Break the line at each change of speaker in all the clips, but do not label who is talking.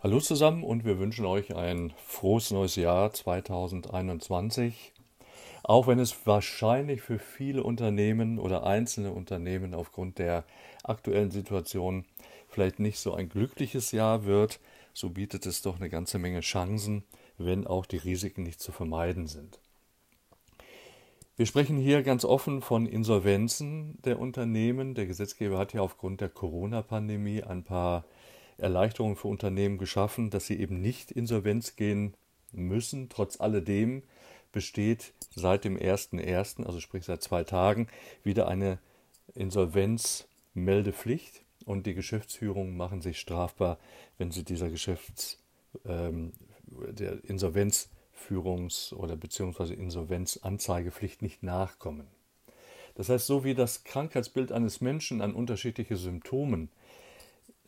Hallo zusammen und wir wünschen euch ein frohes neues Jahr 2021. Auch wenn es wahrscheinlich für viele Unternehmen oder einzelne Unternehmen aufgrund der aktuellen Situation vielleicht nicht so ein glückliches Jahr wird, so bietet es doch eine ganze Menge Chancen, wenn auch die Risiken nicht zu vermeiden sind. Wir sprechen hier ganz offen von Insolvenzen der Unternehmen. Der Gesetzgeber hat ja aufgrund der Corona-Pandemie ein paar Erleichterungen für Unternehmen geschaffen, dass sie eben nicht insolvenz gehen müssen. Trotz alledem besteht seit dem 1.1., also sprich seit zwei Tagen, wieder eine Insolvenzmeldepflicht und die Geschäftsführungen machen sich strafbar, wenn sie dieser Geschäfts, ähm, der Insolvenzführungs- oder beziehungsweise Insolvenzanzeigepflicht nicht nachkommen. Das heißt, so wie das Krankheitsbild eines Menschen an unterschiedliche Symptomen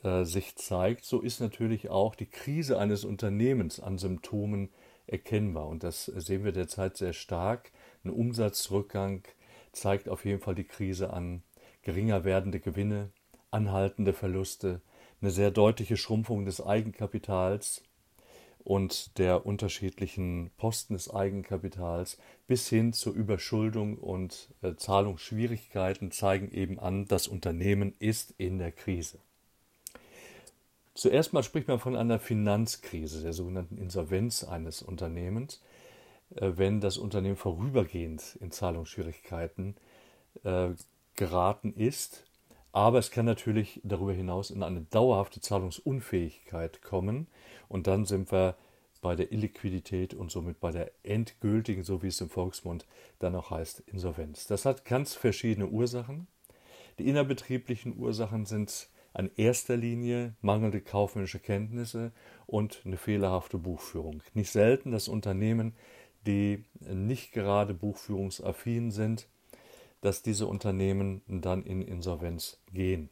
äh, sich zeigt, so ist natürlich auch die Krise eines Unternehmens an Symptomen erkennbar. Und das sehen wir derzeit sehr stark. Ein Umsatzrückgang zeigt auf jeden Fall die Krise an. Geringer werdende Gewinne, anhaltende Verluste, eine sehr deutliche Schrumpfung des Eigenkapitals und der unterschiedlichen Posten des Eigenkapitals bis hin zur Überschuldung und äh, Zahlungsschwierigkeiten zeigen eben an, das Unternehmen ist in der Krise. Zuerst mal spricht man von einer Finanzkrise, der sogenannten Insolvenz eines Unternehmens, äh, wenn das Unternehmen vorübergehend in Zahlungsschwierigkeiten äh, geraten ist. Aber es kann natürlich darüber hinaus in eine dauerhafte Zahlungsunfähigkeit kommen und dann sind wir bei der Illiquidität und somit bei der endgültigen, so wie es im Volksmund dann auch heißt, Insolvenz. Das hat ganz verschiedene Ursachen. Die innerbetrieblichen Ursachen sind an erster Linie mangelnde kaufmännische Kenntnisse und eine fehlerhafte Buchführung. Nicht selten, dass Unternehmen, die nicht gerade buchführungsaffin sind, dass diese Unternehmen dann in Insolvenz gehen.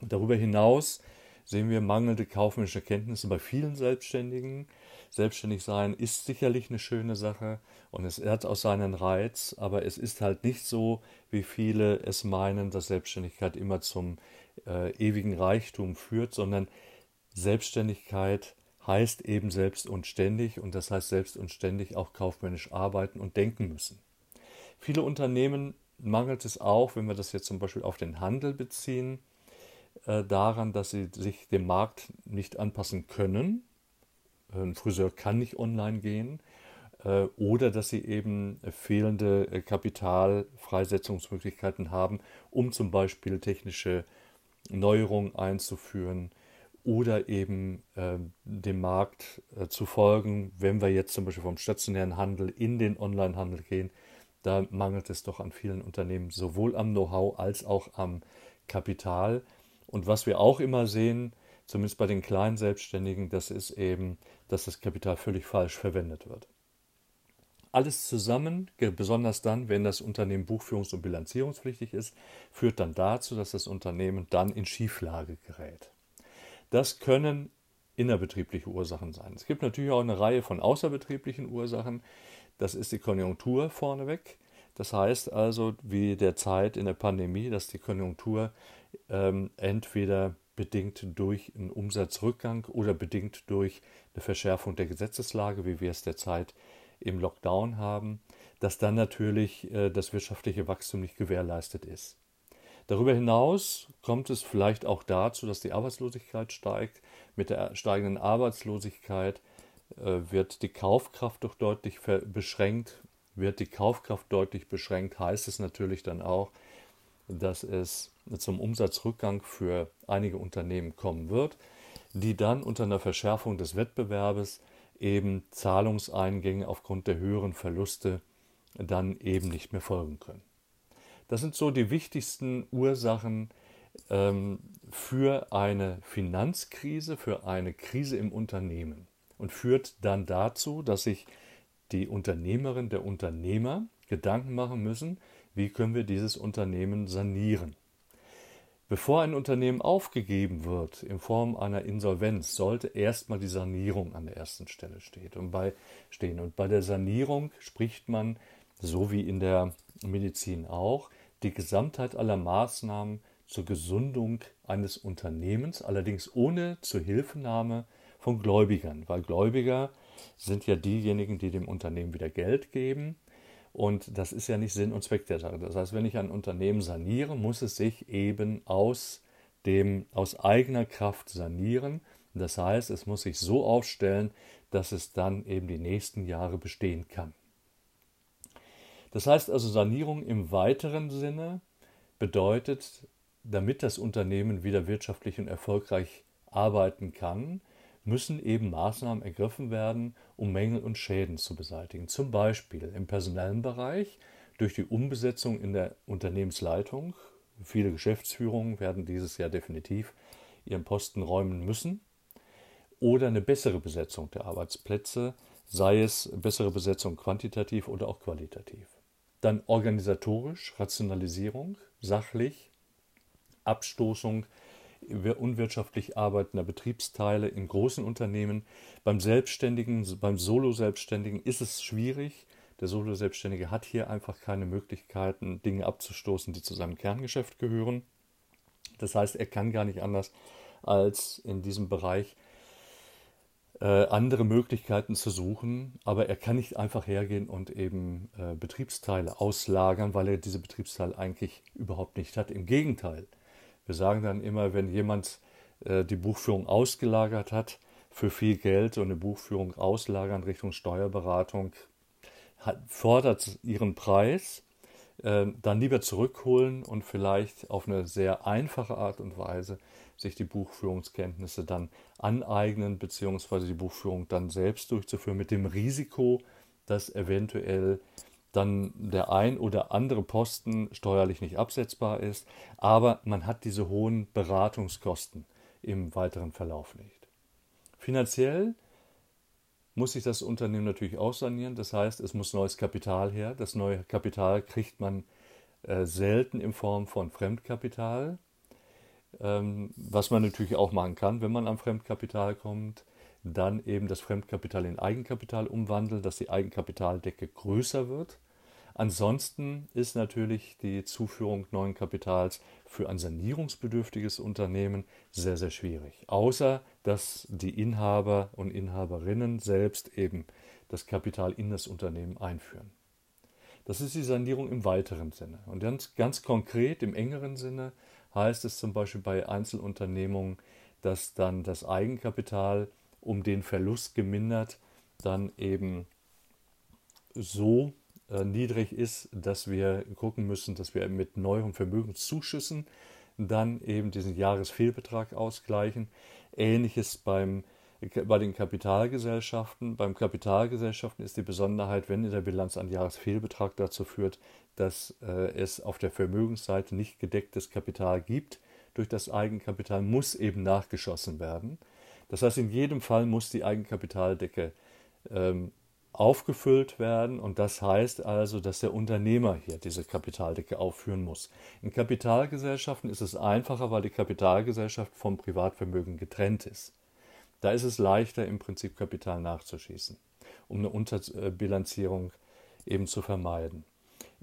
Darüber hinaus sehen wir mangelnde kaufmännische Kenntnisse bei vielen Selbstständigen. Selbstständig sein ist sicherlich eine schöne Sache und es hat auch seinen Reiz, aber es ist halt nicht so, wie viele es meinen, dass Selbstständigkeit immer zum äh, ewigen Reichtum führt, sondern Selbstständigkeit heißt eben selbst und ständig und das heißt selbst und ständig auch kaufmännisch arbeiten und denken müssen. Viele Unternehmen mangelt es auch, wenn wir das jetzt zum Beispiel auf den Handel beziehen, äh, daran, dass sie sich dem Markt nicht anpassen können. Ein Friseur kann nicht online gehen äh, oder dass sie eben fehlende äh, Kapitalfreisetzungsmöglichkeiten haben, um zum Beispiel technische Neuerungen einzuführen oder eben äh, dem Markt äh, zu folgen. Wenn wir jetzt zum Beispiel vom stationären Handel in den Onlinehandel gehen, da mangelt es doch an vielen Unternehmen sowohl am Know-how als auch am Kapital. Und was wir auch immer sehen, zumindest bei den kleinen Selbstständigen, das ist eben, dass das Kapital völlig falsch verwendet wird. Alles zusammen, besonders dann, wenn das Unternehmen buchführungs- und bilanzierungspflichtig ist, führt dann dazu, dass das Unternehmen dann in Schieflage gerät. Das können innerbetriebliche Ursachen sein. Es gibt natürlich auch eine Reihe von außerbetrieblichen Ursachen. Das ist die Konjunktur vorneweg. Das heißt also, wie derzeit in der Pandemie, dass die Konjunktur ähm, entweder bedingt durch einen Umsatzrückgang oder bedingt durch eine Verschärfung der Gesetzeslage, wie wir es derzeit im Lockdown haben, dass dann natürlich äh, das wirtschaftliche Wachstum nicht gewährleistet ist. Darüber hinaus kommt es vielleicht auch dazu, dass die Arbeitslosigkeit steigt. Mit der steigenden Arbeitslosigkeit äh, wird die Kaufkraft doch deutlich beschränkt. Wird die Kaufkraft deutlich beschränkt, heißt es natürlich dann auch, dass es zum Umsatzrückgang für einige Unternehmen kommen wird, die dann unter einer Verschärfung des Wettbewerbes eben Zahlungseingänge aufgrund der höheren Verluste dann eben nicht mehr folgen können. Das sind so die wichtigsten Ursachen ähm, für eine Finanzkrise, für eine Krise im Unternehmen und führt dann dazu, dass sich die Unternehmerin, der Unternehmer Gedanken machen müssen, wie können wir dieses Unternehmen sanieren. Bevor ein Unternehmen aufgegeben wird in Form einer Insolvenz, sollte erstmal die Sanierung an der ersten Stelle stehen. Und bei, der Sanierung spricht man, so wie in der Medizin auch, die Gesamtheit aller Maßnahmen zur Gesundung eines Unternehmens, allerdings ohne Zuhilfenahme von Gläubigern, weil Gläubiger sind ja diejenigen, die dem Unternehmen wieder Geld geben. Und das ist ja nicht Sinn und Zweck der Sache. Das heißt, wenn ich ein Unternehmen saniere, muss es sich eben aus, dem, aus eigener Kraft sanieren. Das heißt, es muss sich so aufstellen, dass es dann eben die nächsten Jahre bestehen kann. Das heißt also, Sanierung im weiteren Sinne bedeutet, damit das Unternehmen wieder wirtschaftlich und erfolgreich arbeiten kann, müssen eben Maßnahmen ergriffen werden, um Mängel und Schäden zu beseitigen. Zum Beispiel im personellen Bereich durch die Umbesetzung in der Unternehmensleitung. Viele Geschäftsführungen werden dieses Jahr definitiv ihren Posten räumen müssen. Oder eine bessere Besetzung der Arbeitsplätze, sei es bessere Besetzung quantitativ oder auch qualitativ. Dann organisatorisch, Rationalisierung, sachlich, Abstoßung unwirtschaftlich arbeitender Betriebsteile in großen Unternehmen. Beim Selbstständigen, beim Solo-Selbstständigen ist es schwierig. Der Solo-Selbstständige hat hier einfach keine Möglichkeiten, Dinge abzustoßen, die zu seinem Kerngeschäft gehören. Das heißt, er kann gar nicht anders, als in diesem Bereich äh, andere Möglichkeiten zu suchen, aber er kann nicht einfach hergehen und eben äh, Betriebsteile auslagern, weil er diese Betriebsteile eigentlich überhaupt nicht hat. Im Gegenteil, wir sagen dann immer, wenn jemand äh, die Buchführung ausgelagert hat für viel Geld und eine Buchführung auslagern Richtung Steuerberatung, fordert ihren Preis, äh, dann lieber zurückholen und vielleicht auf eine sehr einfache Art und Weise sich die Buchführungskenntnisse dann aneignen, beziehungsweise die Buchführung dann selbst durchzuführen, mit dem Risiko, dass eventuell dann der ein oder andere Posten steuerlich nicht absetzbar ist, aber man hat diese hohen Beratungskosten im weiteren Verlauf nicht. Finanziell muss sich das Unternehmen natürlich aussanieren, das heißt, es muss neues Kapital her. Das neue Kapital kriegt man äh, selten in Form von Fremdkapital, ähm, was man natürlich auch machen kann, wenn man an Fremdkapital kommt dann eben das Fremdkapital in Eigenkapital umwandeln, dass die Eigenkapitaldecke größer wird. Ansonsten ist natürlich die Zuführung neuen Kapitals für ein sanierungsbedürftiges Unternehmen sehr, sehr schwierig. Außer dass die Inhaber und Inhaberinnen selbst eben das Kapital in das Unternehmen einführen. Das ist die Sanierung im weiteren Sinne. Und ganz, ganz konkret im engeren Sinne heißt es zum Beispiel bei Einzelunternehmungen, dass dann das Eigenkapital um den Verlust gemindert dann eben so äh, niedrig ist, dass wir gucken müssen, dass wir mit neuen Vermögenszuschüssen dann eben diesen Jahresfehlbetrag ausgleichen. Ähnliches beim, bei den Kapitalgesellschaften. Beim Kapitalgesellschaften ist die Besonderheit, wenn in der Bilanz ein Jahresfehlbetrag dazu führt, dass äh, es auf der Vermögensseite nicht gedecktes Kapital gibt. Durch das Eigenkapital muss eben nachgeschossen werden. Das heißt, in jedem Fall muss die Eigenkapitaldecke ähm, aufgefüllt werden und das heißt also, dass der Unternehmer hier diese Kapitaldecke aufführen muss. In Kapitalgesellschaften ist es einfacher, weil die Kapitalgesellschaft vom Privatvermögen getrennt ist. Da ist es leichter, im Prinzip Kapital nachzuschießen, um eine Unterbilanzierung eben zu vermeiden.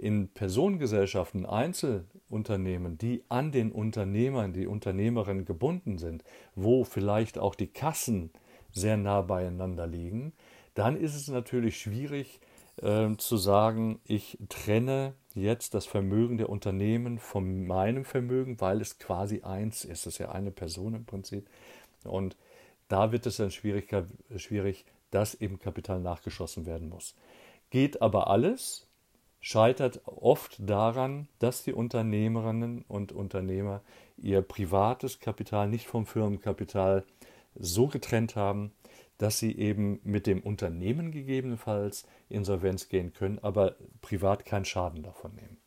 In Personengesellschaften, Einzelunternehmen, die an den Unternehmern, die Unternehmerinnen gebunden sind, wo vielleicht auch die Kassen sehr nah beieinander liegen, dann ist es natürlich schwierig äh, zu sagen, ich trenne jetzt das Vermögen der Unternehmen von meinem Vermögen, weil es quasi eins ist. Es ist ja eine Person im Prinzip. Und da wird es dann schwierig, schwierig, dass eben Kapital nachgeschossen werden muss. Geht aber alles, scheitert oft daran, dass die Unternehmerinnen und Unternehmer ihr privates Kapital nicht vom Firmenkapital so getrennt haben, dass sie eben mit dem Unternehmen gegebenenfalls Insolvenz gehen können, aber privat keinen Schaden davon nehmen.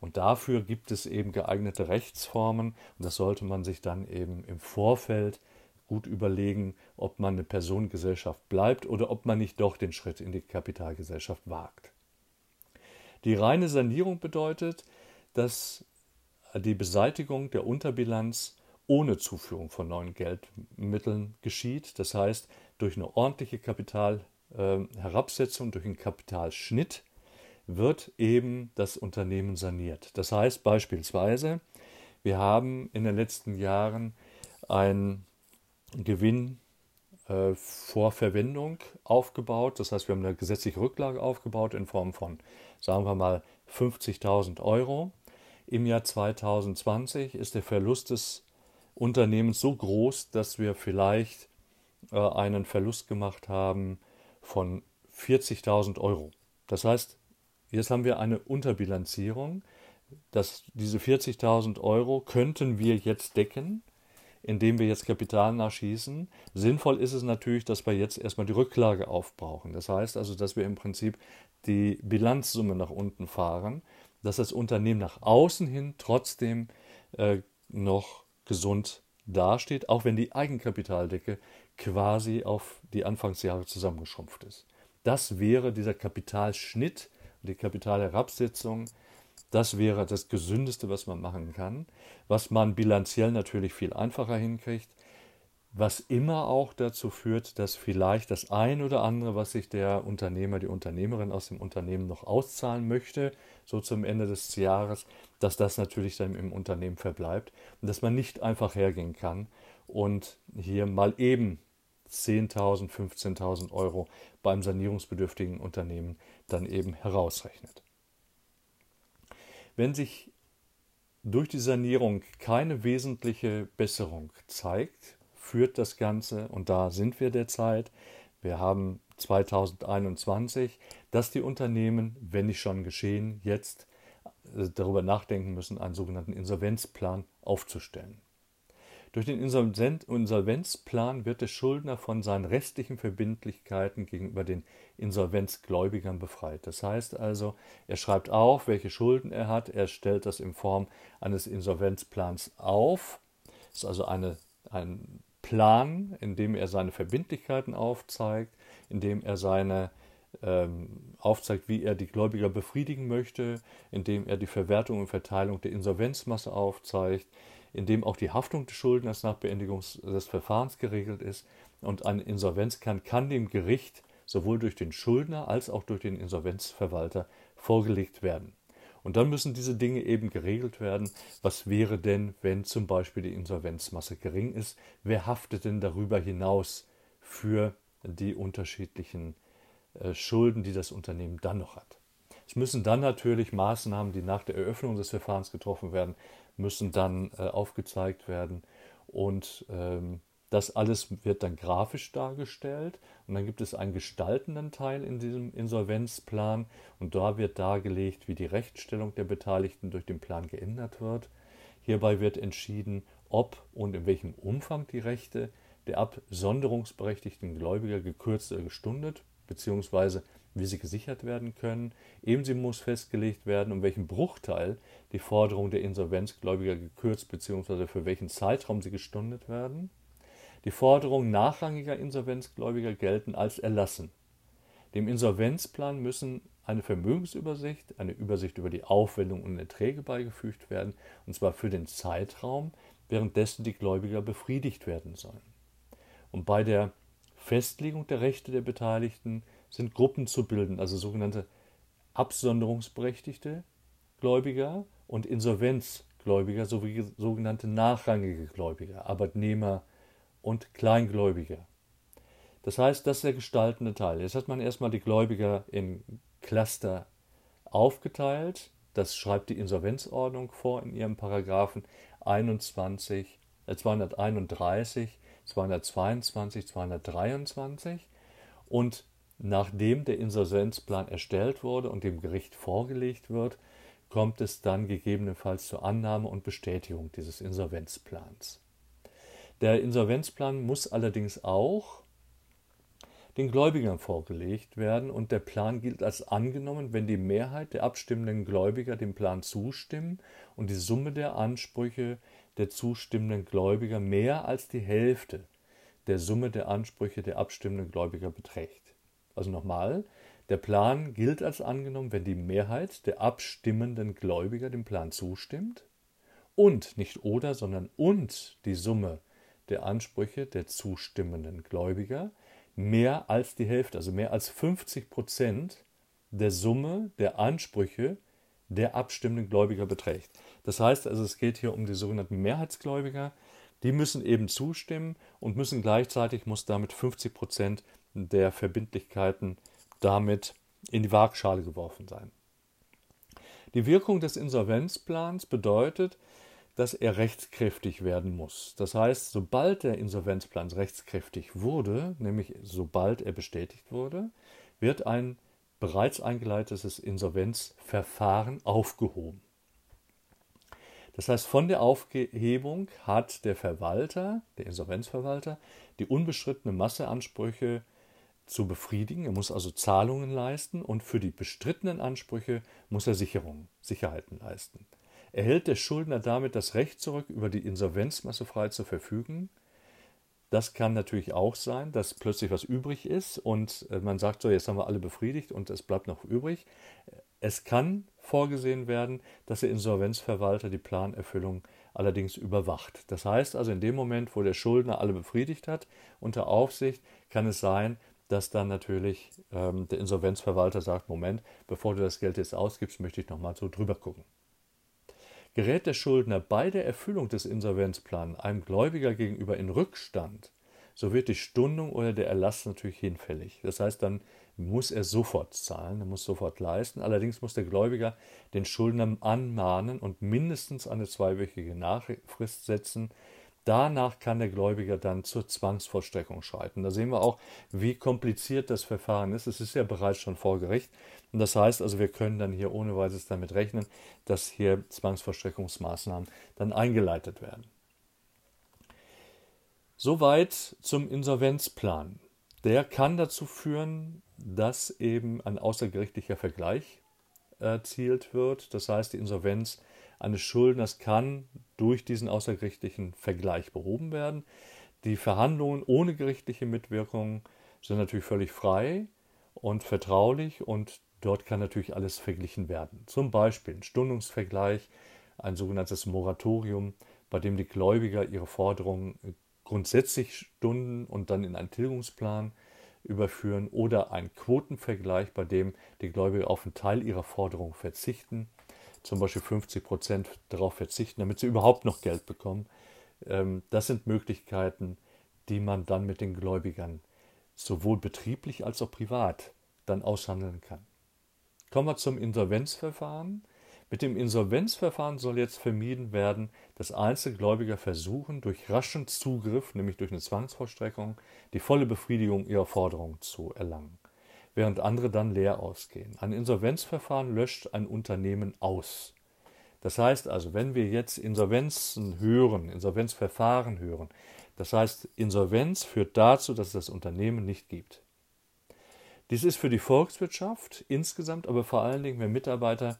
Und dafür gibt es eben geeignete Rechtsformen und das sollte man sich dann eben im Vorfeld gut überlegen, ob man eine Personengesellschaft bleibt oder ob man nicht doch den Schritt in die Kapitalgesellschaft wagt. Die reine Sanierung bedeutet, dass die Beseitigung der Unterbilanz ohne Zuführung von neuen Geldmitteln geschieht. Das heißt, durch eine ordentliche Kapitalherabsetzung, äh, durch einen Kapitalschnitt wird eben das Unternehmen saniert. Das heißt beispielsweise, wir haben in den letzten Jahren einen Gewinn äh, vor Verwendung aufgebaut. Das heißt, wir haben eine gesetzliche Rücklage aufgebaut in Form von, sagen wir mal, 50.000 Euro. Im Jahr 2020 ist der Verlust des Unternehmens so groß, dass wir vielleicht äh, einen Verlust gemacht haben von 40.000 Euro. Das heißt, jetzt haben wir eine Unterbilanzierung. Dass diese 40.000 Euro könnten wir jetzt decken, indem wir jetzt Kapital nachschießen. Sinnvoll ist es natürlich, dass wir jetzt erstmal die Rücklage aufbrauchen. Das heißt also, dass wir im Prinzip die Bilanzsumme nach unten fahren, dass das Unternehmen nach außen hin trotzdem äh, noch gesund dasteht, auch wenn die Eigenkapitaldecke quasi auf die Anfangsjahre zusammengeschrumpft ist. Das wäre dieser Kapitalschnitt, die Kapitalherabsetzung, das wäre das Gesündeste, was man machen kann, was man bilanziell natürlich viel einfacher hinkriegt, was immer auch dazu führt, dass vielleicht das ein oder andere, was sich der Unternehmer, die Unternehmerin aus dem Unternehmen noch auszahlen möchte, so zum Ende des Jahres, dass das natürlich dann im Unternehmen verbleibt und dass man nicht einfach hergehen kann und hier mal eben 10.000, 15.000 Euro beim sanierungsbedürftigen Unternehmen dann eben herausrechnet. Wenn sich durch die Sanierung keine wesentliche Besserung zeigt, führt das Ganze, und da sind wir derzeit, wir haben 2021, dass die Unternehmen, wenn nicht schon geschehen, jetzt äh, darüber nachdenken müssen, einen sogenannten Insolvenzplan aufzustellen. Durch den Insolvenzplan wird der Schuldner von seinen restlichen Verbindlichkeiten gegenüber den Insolvenzgläubigern befreit. Das heißt also, er schreibt auf, welche Schulden er hat, er stellt das in Form eines Insolvenzplans auf. Das ist also eine, ein Plan, in dem er seine Verbindlichkeiten aufzeigt, in dem er seine ähm, aufzeigt, wie er die Gläubiger befriedigen möchte, indem er die Verwertung und Verteilung der Insolvenzmasse aufzeigt, in dem auch die Haftung des Schuldners nach Beendigung des Verfahrens geregelt ist. Und eine Insolvenz kann, kann dem Gericht sowohl durch den Schuldner als auch durch den Insolvenzverwalter vorgelegt werden. Und dann müssen diese Dinge eben geregelt werden. Was wäre denn, wenn zum Beispiel die Insolvenzmasse gering ist? Wer haftet denn darüber hinaus für die unterschiedlichen äh, Schulden, die das Unternehmen dann noch hat? Es müssen dann natürlich Maßnahmen, die nach der Eröffnung des Verfahrens getroffen werden, müssen dann äh, aufgezeigt werden. Und ähm, das alles wird dann grafisch dargestellt. Und dann gibt es einen gestaltenden Teil in diesem Insolvenzplan. Und da wird dargelegt, wie die Rechtsstellung der Beteiligten durch den Plan geändert wird. Hierbei wird entschieden, ob und in welchem Umfang die Rechte der absonderungsberechtigten Gläubiger gekürzt oder gestundet bzw wie sie gesichert werden können. Ebenso muss festgelegt werden, um welchen Bruchteil die Forderungen der Insolvenzgläubiger gekürzt bzw. für welchen Zeitraum sie gestundet werden. Die Forderungen nachrangiger Insolvenzgläubiger gelten als erlassen. Dem Insolvenzplan müssen eine Vermögensübersicht, eine Übersicht über die Aufwendungen und Erträge beigefügt werden, und zwar für den Zeitraum, währenddessen die Gläubiger befriedigt werden sollen. Und bei der Festlegung der Rechte der Beteiligten sind Gruppen zu bilden, also sogenannte absonderungsberechtigte Gläubiger und Insolvenzgläubiger sowie sogenannte nachrangige Gläubiger, Arbeitnehmer und Kleingläubiger. Das heißt, das ist der gestaltende Teil. Jetzt hat man erstmal die Gläubiger in Cluster aufgeteilt. Das schreibt die Insolvenzordnung vor in ihrem Paragraphen 21, äh 231, 222, 223. Und Nachdem der Insolvenzplan erstellt wurde und dem Gericht vorgelegt wird, kommt es dann gegebenenfalls zur Annahme und Bestätigung dieses Insolvenzplans. Der Insolvenzplan muss allerdings auch den Gläubigern vorgelegt werden und der Plan gilt als angenommen, wenn die Mehrheit der abstimmenden Gläubiger dem Plan zustimmen und die Summe der Ansprüche der zustimmenden Gläubiger mehr als die Hälfte der Summe der Ansprüche der abstimmenden Gläubiger beträgt. Also nochmal, der Plan gilt als angenommen, wenn die Mehrheit der abstimmenden Gläubiger dem Plan zustimmt und nicht oder, sondern und die Summe der Ansprüche der zustimmenden Gläubiger mehr als die Hälfte, also mehr als 50 Prozent der Summe der Ansprüche der abstimmenden Gläubiger beträgt. Das heißt also, es geht hier um die sogenannten Mehrheitsgläubiger, Die müssen eben zustimmen und müssen gleichzeitig, muss damit 50 Prozent der Verbindlichkeiten damit in die Waagschale geworfen sein. Die Wirkung des Insolvenzplans bedeutet, dass er rechtskräftig werden muss. Das heißt, sobald der Insolvenzplan rechtskräftig wurde, nämlich sobald er bestätigt wurde, wird ein bereits eingeleitetes Insolvenzverfahren aufgehoben. Das heißt, von der Aufhebung hat der Verwalter, der Insolvenzverwalter, die unbestrittene Masseansprüche zu befriedigen. Er muss also Zahlungen leisten und für die bestrittenen Ansprüche muss er Sicherungen, Sicherheiten leisten erhält der Schuldner damit das Recht zurück, über die Insolvenzmasse frei zu verfügen. Das kann natürlich auch sein, dass plötzlich was übrig ist und äh, man sagt so, jetzt haben wir alle befriedigt und es bleibt noch übrig. Es kann vorgesehen werden, dass der Insolvenzverwalter die Planerfüllung allerdings überwacht. Das heißt also, in dem Moment, wo der Schuldner alle befriedigt hat, unter Aufsicht, kann es sein, dass dann natürlich ähm, der Insolvenzverwalter sagt, Moment, bevor du das Geld jetzt ausgibst, möchte ich nochmal so drüber gucken. Gerät der Schuldner bei der Erfüllung des Insolvenzplans einem Gläubiger gegenüber in Rückstand, so wird die Stundung oder der Erlass natürlich hinfällig. Das heißt, dann muss er sofort zahlen, er muss sofort leisten. Allerdings muss der Gläubiger den Schuldner anmahnen und mindestens eine zweiwöchige Nachfrist setzen, Danach kann der Gläubiger dann zur Zwangsvollstreckung schreiten. Da sehen wir auch, wie kompliziert das Verfahren ist. Es ist ja bereits schon vor Gericht. Und das heißt also, wir können dann hier ohne weiteres damit rechnen, dass hier Zwangsvollstreckungsmaßnahmen dann eingeleitet werden. Soweit zum Insolvenzplan. Der kann dazu führen, dass eben ein außergerichtlicher Vergleich erzielt wird. Das heißt, die Insolvenz eines Schuldners kann durch diesen außergerichtlichen Vergleich behoben werden. Die Verhandlungen ohne gerichtliche Mitwirkung sind natürlich völlig frei und vertraulich und dort kann natürlich alles verglichen werden. Zum Beispiel ein Stundungsvergleich, ein sogenanntes Moratorium, bei dem die Gläubiger ihre Forderungen grundsätzlich stunden und dann in einen Tilgungsplan überführen oder ein Quotenvergleich, bei dem die Gläubiger auf einen Teil ihrer Forderung verzichten zum Beispiel 50 Prozent darauf verzichten, damit sie überhaupt noch Geld bekommen. Ähm, das sind Möglichkeiten, die man dann mit den Gläubigern sowohl betrieblich als auch privat dann aushandeln kann. Kommen wir zum Insolvenzverfahren. Mit dem Insolvenzverfahren soll jetzt vermieden werden, dass Einzelgläubiger versuchen, durch raschen Zugriff, nämlich durch eine Zwangsvollstreckung, die volle Befriedigung ihrer Forderungen zu erlangen während andere dann leer ausgehen. Ein Insolvenzverfahren löscht ein Unternehmen aus. Das heißt also, wenn wir jetzt Insolvenzen hören, Insolvenzverfahren hören, das heißt, Insolvenz führt dazu, dass es das Unternehmen nicht gibt. Dies ist für die Volkswirtschaft insgesamt, aber vor allen Dingen, wenn Mitarbeiter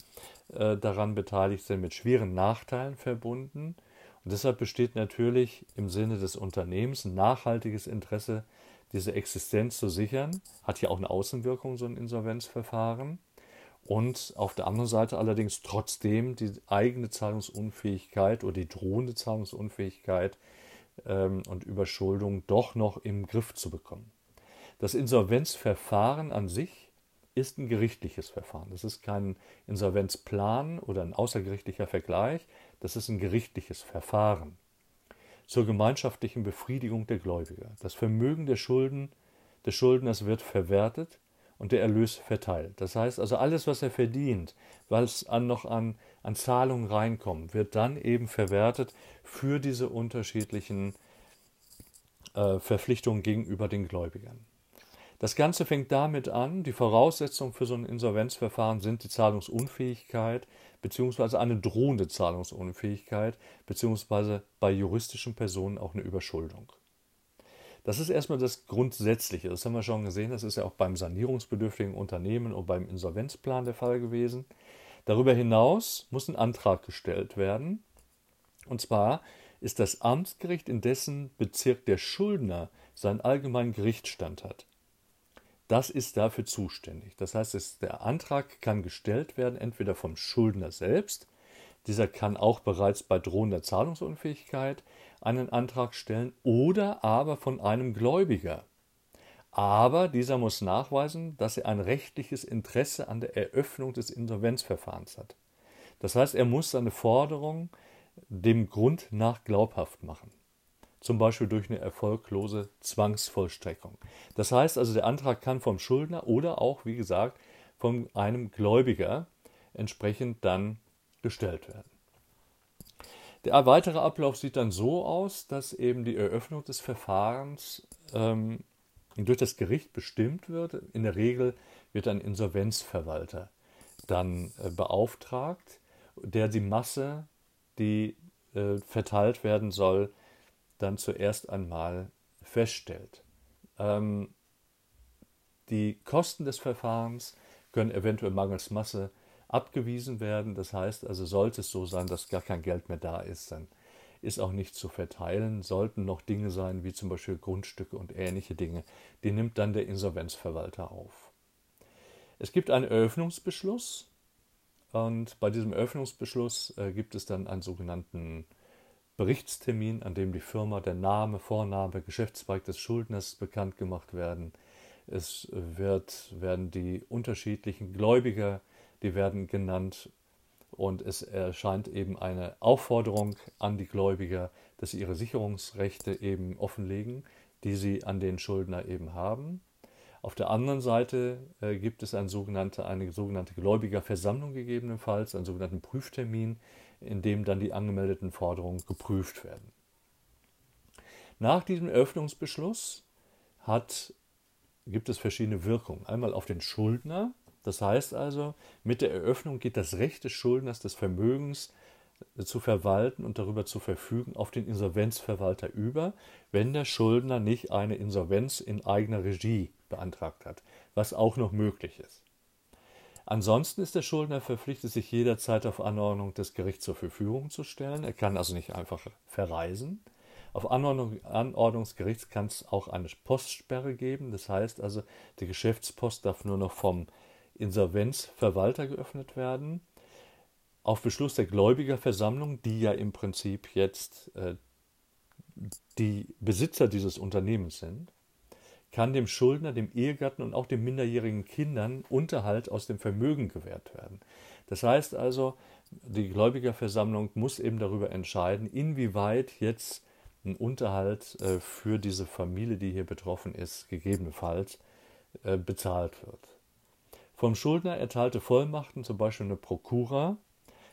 äh, daran beteiligt sind, mit schweren Nachteilen verbunden. Und deshalb besteht natürlich im Sinne des Unternehmens ein nachhaltiges Interesse diese Existenz zu sichern. Hat ja auch eine Außenwirkung, so ein Insolvenzverfahren. Und auf der anderen Seite allerdings trotzdem die eigene Zahlungsunfähigkeit oder die drohende Zahlungsunfähigkeit ähm, und Überschuldung doch noch im Griff zu bekommen. Das Insolvenzverfahren an sich ist ein gerichtliches Verfahren. Das ist kein Insolvenzplan oder ein außergerichtlicher Vergleich. Das ist ein gerichtliches Verfahren zur gemeinschaftlichen Befriedigung der Gläubiger. Das Vermögen der Schulden des Schuldners wird verwertet und der Erlös verteilt. Das heißt also, alles, was er verdient, es an, noch an, an Zahlungen reinkommt, wird dann eben verwertet für diese unterschiedlichen äh, Verpflichtungen gegenüber den Gläubigern. Das Ganze fängt damit an, die Voraussetzungen für so ein Insolvenzverfahren sind die Zahlungsunfähigkeit bzw. eine drohende Zahlungsunfähigkeit bzw. bei juristischen Personen auch eine Überschuldung. Das ist erstmal das Grundsätzliche. Das haben wir schon gesehen. Das ist ja auch beim sanierungsbedürftigen Unternehmen und beim Insolvenzplan der Fall gewesen. Darüber hinaus muss ein Antrag gestellt werden. Und zwar ist das Amtsgericht, in dessen Bezirk der Schuldner seinen allgemeinen Gerichtsstand hat das ist dafür zuständig. Das heißt, es, der Antrag kann gestellt werden, entweder vom Schuldner selbst, dieser kann auch bereits bei drohender Zahlungsunfähigkeit einen Antrag stellen, oder aber von einem Gläubiger. Aber dieser muss nachweisen, dass er ein rechtliches Interesse an der Eröffnung des Insolvenzverfahrens hat. Das heißt, er muss seine Forderung dem Grund nach glaubhaft machen. Zum Beispiel durch eine erfolglose Zwangsvollstreckung. Das heißt also, der Antrag kann vom Schuldner oder auch, wie gesagt, von einem Gläubiger entsprechend dann gestellt werden. Der weitere Ablauf sieht dann so aus, dass eben die Eröffnung des Verfahrens ähm, durch das Gericht bestimmt wird. In der Regel wird ein Insolvenzverwalter dann äh, beauftragt, der die Masse, die äh, verteilt werden soll, dann zuerst einmal feststellt. Ähm, die Kosten des Verfahrens können eventuell mangels Masse abgewiesen werden. Das heißt also, sollte es so sein, dass gar kein Geld mehr da ist, dann ist auch nicht zu verteilen. Sollten noch Dinge sein, wie zum Beispiel Grundstücke und ähnliche Dinge, die nimmt dann der Insolvenzverwalter auf. Es gibt einen Eröffnungsbeschluss und bei diesem Eröffnungsbeschluss äh, gibt es dann einen sogenannten Berichtstermin, an dem die Firma, der Name, Vorname, Geschäftszweig des Schuldners bekannt gemacht werden. Es wird, werden die unterschiedlichen Gläubiger, die werden genannt und es erscheint eben eine Aufforderung an die Gläubiger, dass sie ihre Sicherungsrechte eben offenlegen, die sie an den Schuldner eben haben. Auf der anderen Seite äh, gibt es eine sogenannte, eine sogenannte Gläubigerversammlung gegebenenfalls, einen sogenannten Prüftermin, in dem dann die angemeldeten Forderungen geprüft werden. Nach diesem Eröffnungsbeschluss hat, gibt es verschiedene Wirkungen. Einmal auf den Schuldner, das heißt also, mit der Eröffnung geht das Recht des Schuldners des Vermögens äh, zu verwalten und darüber zu verfügen auf den Insolvenzverwalter über, wenn der Schuldner nicht eine Insolvenz in eigener Regie beantragt hat, was auch noch möglich ist. Ansonsten ist der Schuldner verpflichtet, sich jederzeit auf Anordnung des Gerichts zur Verfügung zu stellen. Er kann also nicht einfach verreisen. Auf Anordnung, Anordnung des Gerichts kann es auch eine Postsperre geben. Das heißt also, die Geschäftspost darf nur noch vom Insolvenzverwalter geöffnet werden. Auf Beschluss der Gläubigerversammlung, die ja im Prinzip jetzt äh, die Besitzer dieses Unternehmens sind, kann dem Schuldner, dem Ehegatten und auch den minderjährigen Kindern Unterhalt aus dem Vermögen gewährt werden. Das heißt also, die Gläubigerversammlung muss eben darüber entscheiden, inwieweit jetzt ein Unterhalt äh, für diese Familie, die hier betroffen ist, gegebenenfalls äh, bezahlt wird. Vom Schuldner erteilte Vollmachten, zum Beispiel eine Prokura,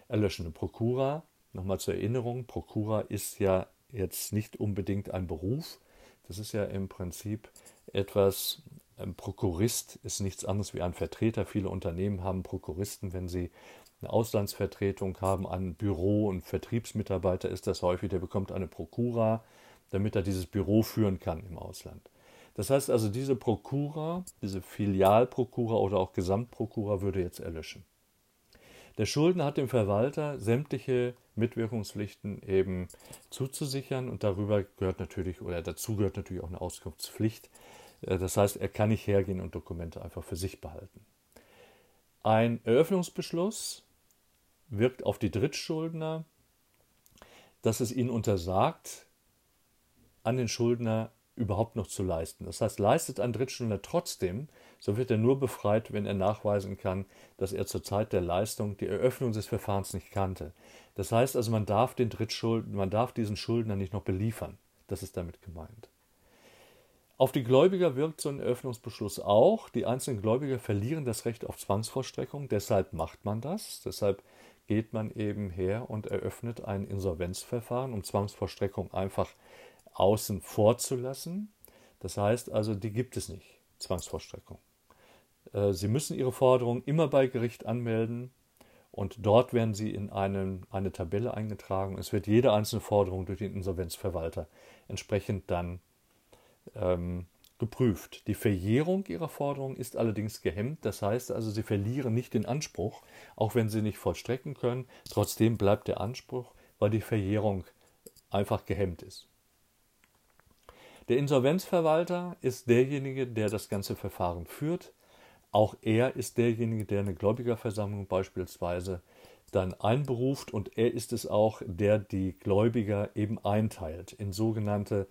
erlöschende Prokura. Nochmal zur Erinnerung, Prokura ist ja jetzt nicht unbedingt ein Beruf. Das ist ja im Prinzip etwas, ein Prokurist ist nichts anderes wie ein Vertreter. Viele Unternehmen haben Prokuristen, wenn sie eine Auslandsvertretung haben, ein Büro und Vertriebsmitarbeiter ist das häufig, der bekommt eine Prokura, damit er dieses Büro führen kann im Ausland. Das heißt also, diese Prokura, diese Filialprokura oder auch Gesamtprokura würde jetzt erlöschen. Der Schuldner hat dem Verwalter sämtliche Mitwirkungspflichten eben zuzusichern und darüber gehört natürlich oder dazu gehört natürlich auch eine Auskunftspflicht. Äh, das heißt, er kann nicht hergehen und Dokumente einfach für sich behalten. Ein Eröffnungsbeschluss wirkt auf die Drittschuldner, dass es ihnen untersagt, an den Schuldner überhaupt noch zu leisten. Das heißt, leistet ein Drittschuldner trotzdem, so wird er nur befreit, wenn er nachweisen kann, dass er zur Zeit der Leistung die Eröffnung des Verfahrens nicht kannte. Das heißt also, man darf den Drittschulden, man darf diesen Schuldner nicht noch beliefern. Das ist damit gemeint. Auf die Gläubiger wirkt so ein Eröffnungsbeschluss auch. Die einzelnen Gläubiger verlieren das Recht auf Zwangsvollstreckung, deshalb macht man das. Deshalb geht man eben her und eröffnet ein Insolvenzverfahren, um Zwangsvollstreckung einfach außen vor zu lassen. Das heißt also, die gibt es nicht, Zwangsvollstreckung. Äh, sie müssen Ihre Forderung immer bei Gericht anmelden und dort werden Sie in einen, eine Tabelle eingetragen. Es wird jede einzelne Forderung durch den Insolvenzverwalter entsprechend dann ähm, geprüft. Die Verjährung Ihrer Forderung ist allerdings gehemmt. Das heißt also, Sie verlieren nicht den Anspruch, auch wenn Sie nicht vollstrecken können. Trotzdem bleibt der Anspruch, weil die Verjährung einfach gehemmt ist. Der Insolvenzverwalter ist derjenige, der das ganze Verfahren führt. Auch er ist derjenige, der eine Gläubigerversammlung beispielsweise dann einberuft und er ist es auch, der die Gläubiger eben einteilt in sogenannte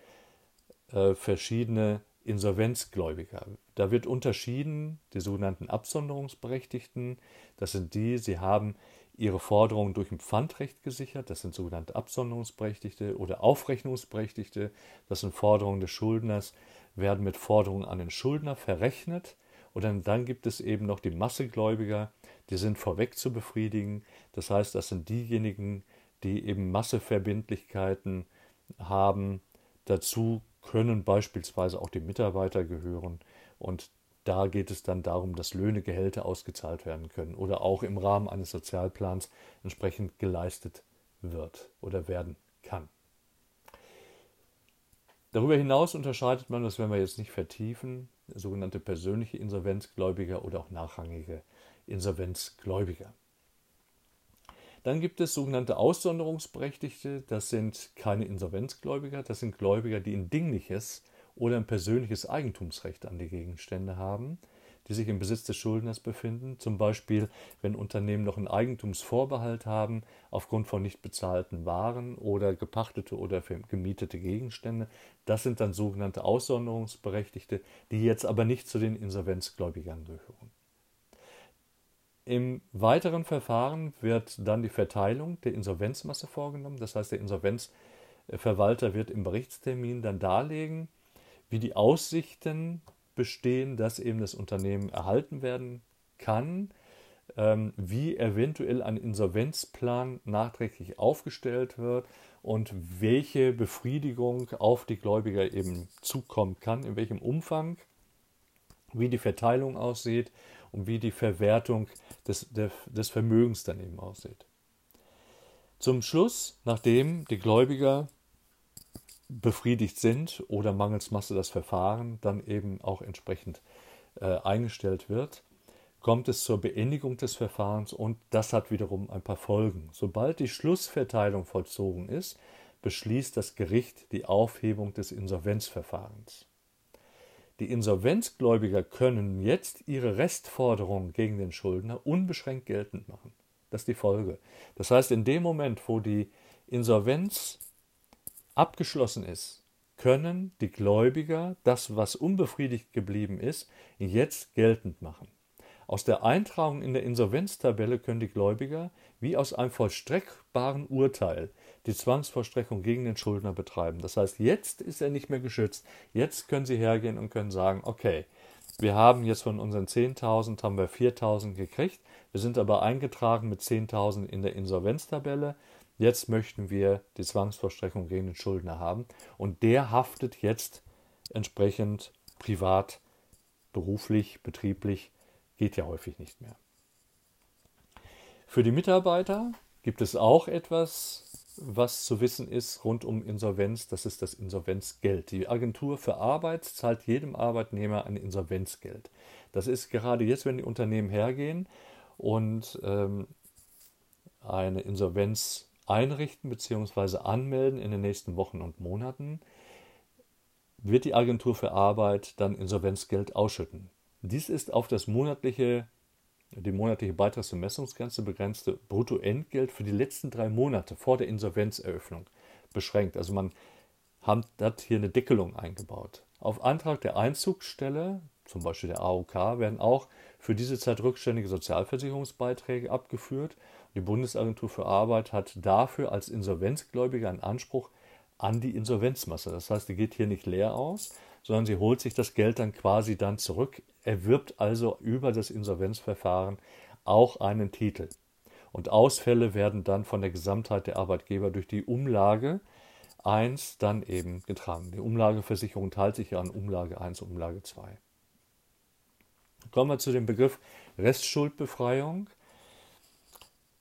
äh, verschiedene Insolvenzgläubiger. Da wird unterschieden, die sogenannten Absonderungsberechtigten, das sind die, sie haben ihre Forderungen durch ein Pfandrecht gesichert, das sind sogenannte Absonderungsberechtigte oder Aufrechnungsberechtigte, das sind Forderungen des Schuldners, werden mit Forderungen an den Schuldner verrechnet und dann, dann gibt es eben noch die Massegläubiger, die sind vorweg zu befriedigen, das heißt, das sind diejenigen, die eben Masseverbindlichkeiten haben, dazu können beispielsweise auch die Mitarbeiter gehören und da geht es dann darum, dass Löhne, Gehälter ausgezahlt werden können oder auch im Rahmen eines Sozialplans entsprechend geleistet wird oder werden kann. Darüber hinaus unterscheidet man, das werden wir jetzt nicht vertiefen, sogenannte persönliche Insolvenzgläubiger oder auch nachrangige Insolvenzgläubiger. Dann gibt es sogenannte Aussonderungsberechtigte, das sind keine Insolvenzgläubiger, das sind Gläubiger, die ein dingliches oder ein persönliches Eigentumsrecht an die Gegenstände haben, die sich im Besitz des Schuldners befinden, zum Beispiel wenn Unternehmen noch einen Eigentumsvorbehalt haben aufgrund von nicht bezahlten Waren oder gepachtete oder gemietete Gegenstände. Das sind dann sogenannte Aussonderungsberechtigte, die jetzt aber nicht zu den Insolvenzgläubigern gehören. Im weiteren Verfahren wird dann die Verteilung der Insolvenzmasse vorgenommen. Das heißt, der Insolvenzverwalter wird im Berichtstermin dann darlegen, wie die Aussichten bestehen, dass eben das Unternehmen erhalten werden kann, ähm, wie eventuell ein Insolvenzplan nachträglich aufgestellt wird und welche Befriedigung auf die Gläubiger eben zukommen kann, in welchem Umfang, wie die Verteilung aussieht und wie die Verwertung des, des Vermögens dann eben aussieht. Zum Schluss, nachdem die Gläubiger befriedigt sind oder mangels Masse das Verfahren dann eben auch entsprechend äh, eingestellt wird, kommt es zur Beendigung des Verfahrens und das hat wiederum ein paar Folgen. Sobald die Schlussverteilung vollzogen ist, beschließt das Gericht die Aufhebung des Insolvenzverfahrens. Die Insolvenzgläubiger können jetzt ihre Restforderungen gegen den Schuldner unbeschränkt geltend machen. Das ist die Folge. Das heißt, in dem Moment, wo die Insolvenz abgeschlossen ist, können die Gläubiger das, was unbefriedigt geblieben ist, jetzt geltend machen. Aus der Eintragung in der Insolvenztabelle können die Gläubiger wie aus einem vollstreckbaren Urteil die Zwangsvollstreckung gegen den Schuldner betreiben. Das heißt, jetzt ist er nicht mehr geschützt. Jetzt können sie hergehen und können sagen, okay, wir haben jetzt von unseren 10.000 haben wir 4.000 gekriegt. Wir sind aber eingetragen mit 10.000 in der Insolvenztabelle. Jetzt möchten wir die Zwangsvollstreckung gegen den Schuldner haben und der haftet jetzt entsprechend privat, beruflich, betrieblich, geht ja häufig nicht mehr. Für die Mitarbeiter gibt es auch etwas, was zu wissen ist rund um Insolvenz, das ist das Insolvenzgeld. Die Agentur für Arbeit zahlt jedem Arbeitnehmer ein Insolvenzgeld. Das ist gerade jetzt, wenn die Unternehmen hergehen und ähm, eine Insolvenz einrichten bzw. anmelden in den nächsten Wochen und Monaten, wird die Agentur für Arbeit dann Insolvenzgeld ausschütten. Dies ist auf das monatliche, die monatliche Beitragsbemessungsgrenze begrenzte Bruttoentgelt für die letzten drei Monate vor der Insolvenzeröffnung beschränkt. Also man hat hier eine Deckelung eingebaut. Auf Antrag der Einzugsstelle, zum Beispiel der AOK, werden auch für diese Zeit rückständige Sozialversicherungsbeiträge abgeführt die Bundesagentur für Arbeit hat dafür als Insolvenzgläubiger einen Anspruch an die Insolvenzmasse. Das heißt, die geht hier nicht leer aus, sondern sie holt sich das Geld dann quasi dann zurück, erwirbt also über das Insolvenzverfahren auch einen Titel. Und Ausfälle werden dann von der Gesamtheit der Arbeitgeber durch die Umlage 1 dann eben getragen. Die Umlageversicherung teilt sich ja an Umlage 1 und Umlage 2. Kommen wir zu dem Begriff Restschuldbefreiung.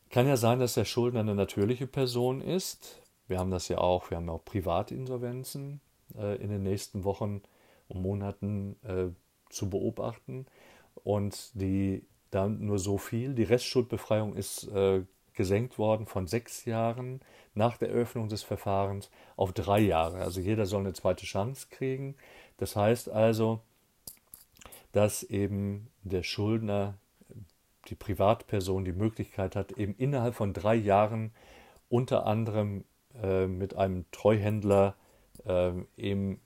Kann ja sein, dass der Schuldner eine natürliche Person ist. Wir haben das ja auch, wir haben auch Privatinsolvenzen äh, in den nächsten Wochen und Monaten äh, zu beobachten. Und die dann nur so viel. Die Restschuldbefreiung ist äh, gesenkt worden von sechs Jahren nach der Eröffnung des Verfahrens auf drei Jahre. Also jeder soll eine zweite Chance kriegen. Das heißt also, dass eben der Schuldner die Privatperson die Möglichkeit hat, eben innerhalb von drei Jahren unter anderem äh, mit einem Treuhändler äh, im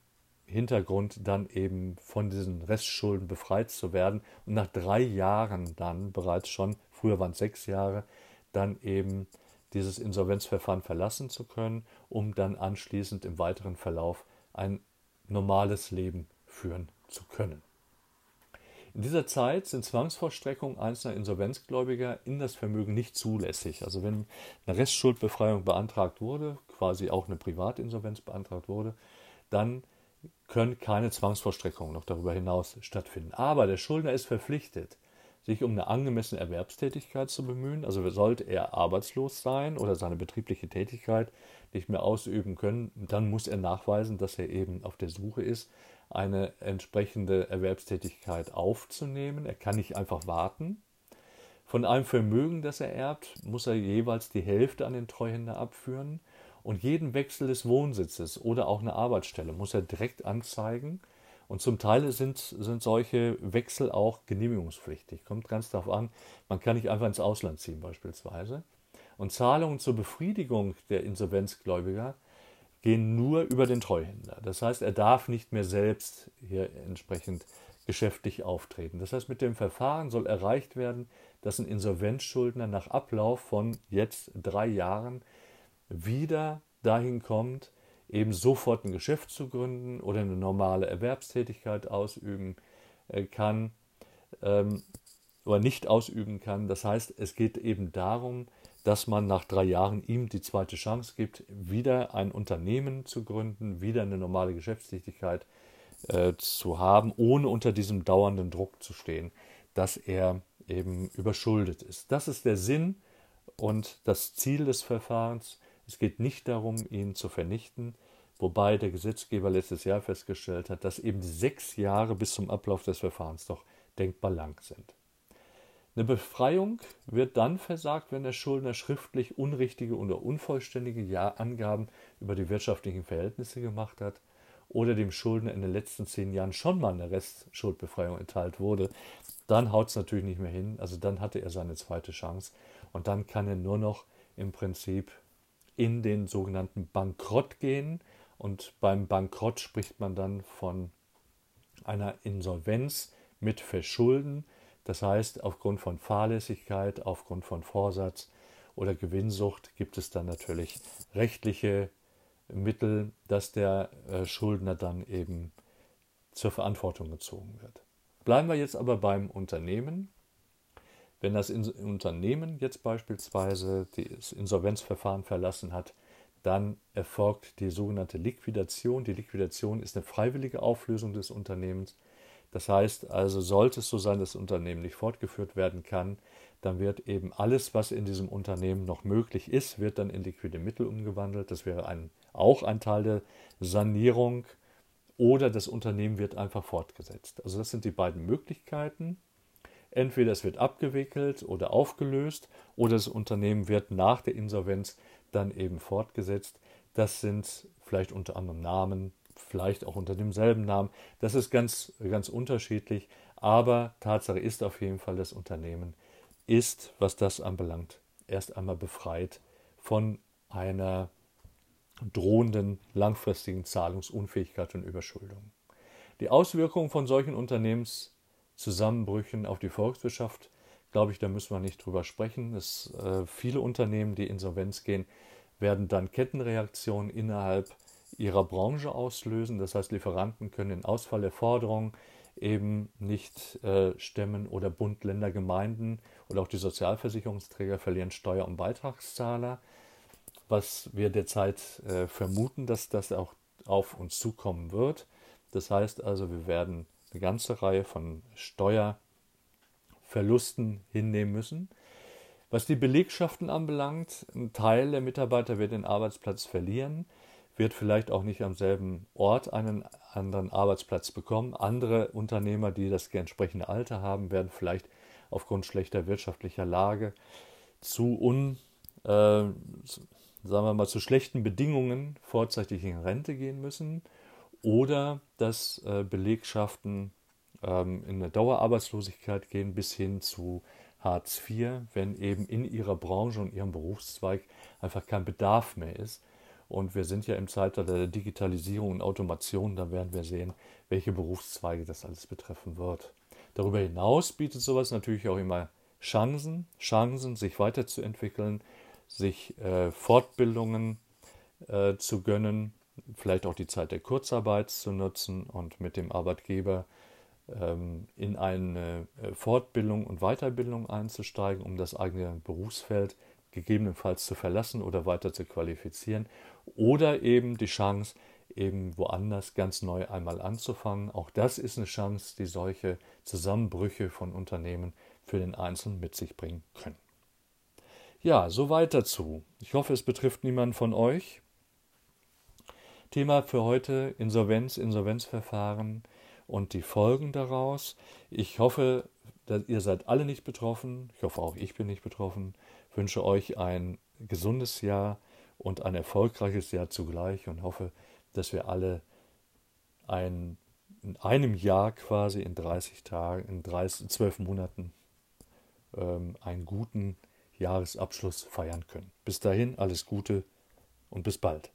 Hintergrund dann eben von diesen Restschulden befreit zu werden und nach drei Jahren dann bereits schon, früher waren es sechs Jahre, dann eben dieses Insolvenzverfahren verlassen zu können, um dann anschließend im weiteren Verlauf ein normales Leben führen zu können. In dieser Zeit sind Zwangsvollstreckungen einzelner Insolvenzgläubiger in das Vermögen nicht zulässig. Also wenn eine Restschuldbefreiung beantragt wurde, quasi auch eine Privatinsolvenz beantragt wurde, dann können keine Zwangsvollstreckungen noch darüber hinaus stattfinden. Aber der Schuldner ist verpflichtet, sich um eine angemessene Erwerbstätigkeit zu bemühen. Also sollte er arbeitslos sein oder seine betriebliche Tätigkeit nicht mehr ausüben können, dann muss er nachweisen, dass er eben auf der Suche ist, eine entsprechende Erwerbstätigkeit aufzunehmen. Er kann nicht einfach warten. Von einem Vermögen, das er erbt, muss er jeweils die Hälfte an den Treuhänder abführen. Und jeden Wechsel des Wohnsitzes oder auch eine Arbeitsstelle muss er direkt anzeigen und zum Teil sind, sind solche Wechsel auch genehmigungspflichtig. Kommt ganz darauf an, man kann nicht einfach ins Ausland ziehen beispielsweise. Und Zahlungen zur Befriedigung der Insolvenzgläubiger gehen nur über den Treuhänder. Das heißt, er darf nicht mehr selbst hier entsprechend geschäftlich auftreten. Das heißt, mit dem Verfahren soll erreicht werden, dass ein Insolvenzschuldner nach Ablauf von jetzt drei Jahren wieder dahin kommt, eben sofort ein Geschäft zu gründen oder eine normale Erwerbstätigkeit ausüben äh, kann ähm, oder nicht ausüben kann. Das heißt, es geht eben darum, dass man nach drei Jahren ihm die zweite Chance gibt, wieder ein Unternehmen zu gründen, wieder eine normale Geschäftstätigkeit äh, zu haben, ohne unter diesem dauernden Druck zu stehen, dass er eben überschuldet ist. Das ist der Sinn und das Ziel des Verfahrens. Es geht nicht darum, ihn zu vernichten, wobei der Gesetzgeber letztes Jahr festgestellt hat, dass eben sechs Jahre bis zum Ablauf des Verfahrens doch denkbar lang sind. Eine Befreiung wird dann versagt, wenn der Schuldner schriftlich unrichtige oder unvollständige Angaben über die wirtschaftlichen Verhältnisse gemacht hat oder dem Schuldner in den letzten zehn Jahren schon mal eine Restschuldbefreiung erteilt wurde. Dann haut es natürlich nicht mehr hin. Also dann hatte er seine zweite Chance und dann kann er nur noch im Prinzip in den sogenannten Bankrott gehen. Und beim Bankrott spricht man dann von einer Insolvenz mit Verschulden. Das heißt, aufgrund von Fahrlässigkeit, aufgrund von Vorsatz oder Gewinnsucht gibt es dann natürlich rechtliche Mittel, dass der äh, Schuldner dann eben zur Verantwortung gezogen wird. Bleiben wir jetzt aber beim Unternehmen. Wenn das Unternehmen jetzt beispielsweise das Insolvenzverfahren verlassen hat, dann erfolgt die sogenannte Liquidation. Die Liquidation ist eine freiwillige Auflösung des Unternehmens. Das heißt also, sollte es so sein, dass das Unternehmen nicht fortgeführt werden kann, dann wird eben alles, was in diesem Unternehmen noch möglich ist, wird dann in liquide Mittel umgewandelt. Das wäre ein, auch ein Teil der Sanierung. Oder das Unternehmen wird einfach fortgesetzt. Also das sind die beiden Möglichkeiten. Entweder es wird abgewickelt oder aufgelöst oder das Unternehmen wird nach der Insolvenz dann eben fortgesetzt. Das sind vielleicht unter anderem Namen, vielleicht auch unter demselben Namen. Das ist ganz, ganz unterschiedlich. Aber Tatsache ist auf jeden Fall, das Unternehmen ist, was das anbelangt, erst einmal befreit von einer drohenden langfristigen Zahlungsunfähigkeit und Überschuldung. Die Auswirkungen von solchen Unternehmens Zusammenbrüchen auf die Volkswirtschaft, glaube ich, da müssen wir nicht drüber sprechen. Es, äh, viele Unternehmen, die insolvenz gehen, werden dann Kettenreaktionen innerhalb ihrer Branche auslösen. Das heißt, Lieferanten können den Ausfall der Forderungen eben nicht äh, stemmen oder Bund, Länder, Gemeinden oder auch die Sozialversicherungsträger verlieren Steuer- und Beitragszahler. Was wir derzeit äh, vermuten, dass das auch auf uns zukommen wird. Das heißt also, wir werden eine ganze Reihe von Steuerverlusten hinnehmen müssen. Was die Belegschaften anbelangt, ein Teil der Mitarbeiter wird den Arbeitsplatz verlieren, wird vielleicht auch nicht am selben Ort einen anderen Arbeitsplatz bekommen. Andere Unternehmer, die das entsprechende Alter haben, werden vielleicht aufgrund schlechter wirtschaftlicher Lage zu un, äh, sagen wir mal, zu schlechten Bedingungen vorzeitig in Rente gehen müssen oder dass äh, Belegschaften ähm, in eine Dauerarbeitslosigkeit gehen bis hin zu Hartz IV, wenn eben in ihrer Branche und ihrem Berufszweig einfach kein Bedarf mehr ist. Und wir sind ja im Zeitalter der Digitalisierung und Automation, da werden wir sehen, welche Berufszweige das alles betreffen wird. Darüber hinaus bietet sowas natürlich auch immer Chancen, Chancen, sich weiterzuentwickeln, sich äh, Fortbildungen äh, zu gönnen, vielleicht auch die Zeit der Kurzarbeit zu nutzen und mit dem Arbeitgeber ähm, in eine äh, Fortbildung und Weiterbildung einzusteigen, um das eigene Berufsfeld gegebenenfalls zu verlassen oder weiter zu qualifizieren oder eben die Chance, eben woanders ganz neu einmal anzufangen. Auch das ist eine Chance, die solche Zusammenbrüche von Unternehmen für den Einzelnen mit sich bringen können. Ja, soweit dazu. Ich hoffe, es betrifft niemanden von euch. Thema für heute Insolvenz, Insolvenzverfahren und die Folgen daraus. Ich hoffe, ihr seid alle nicht betroffen. Ich hoffe auch, ich bin nicht betroffen. Ich wünsche euch ein gesundes Jahr und ein erfolgreiches Jahr zugleich und hoffe, dass wir alle ein, in einem Jahr quasi in 30 Tagen, in 30, 12 Monaten ähm, einen guten Jahresabschluss feiern können. Bis dahin alles Gute und bis bald.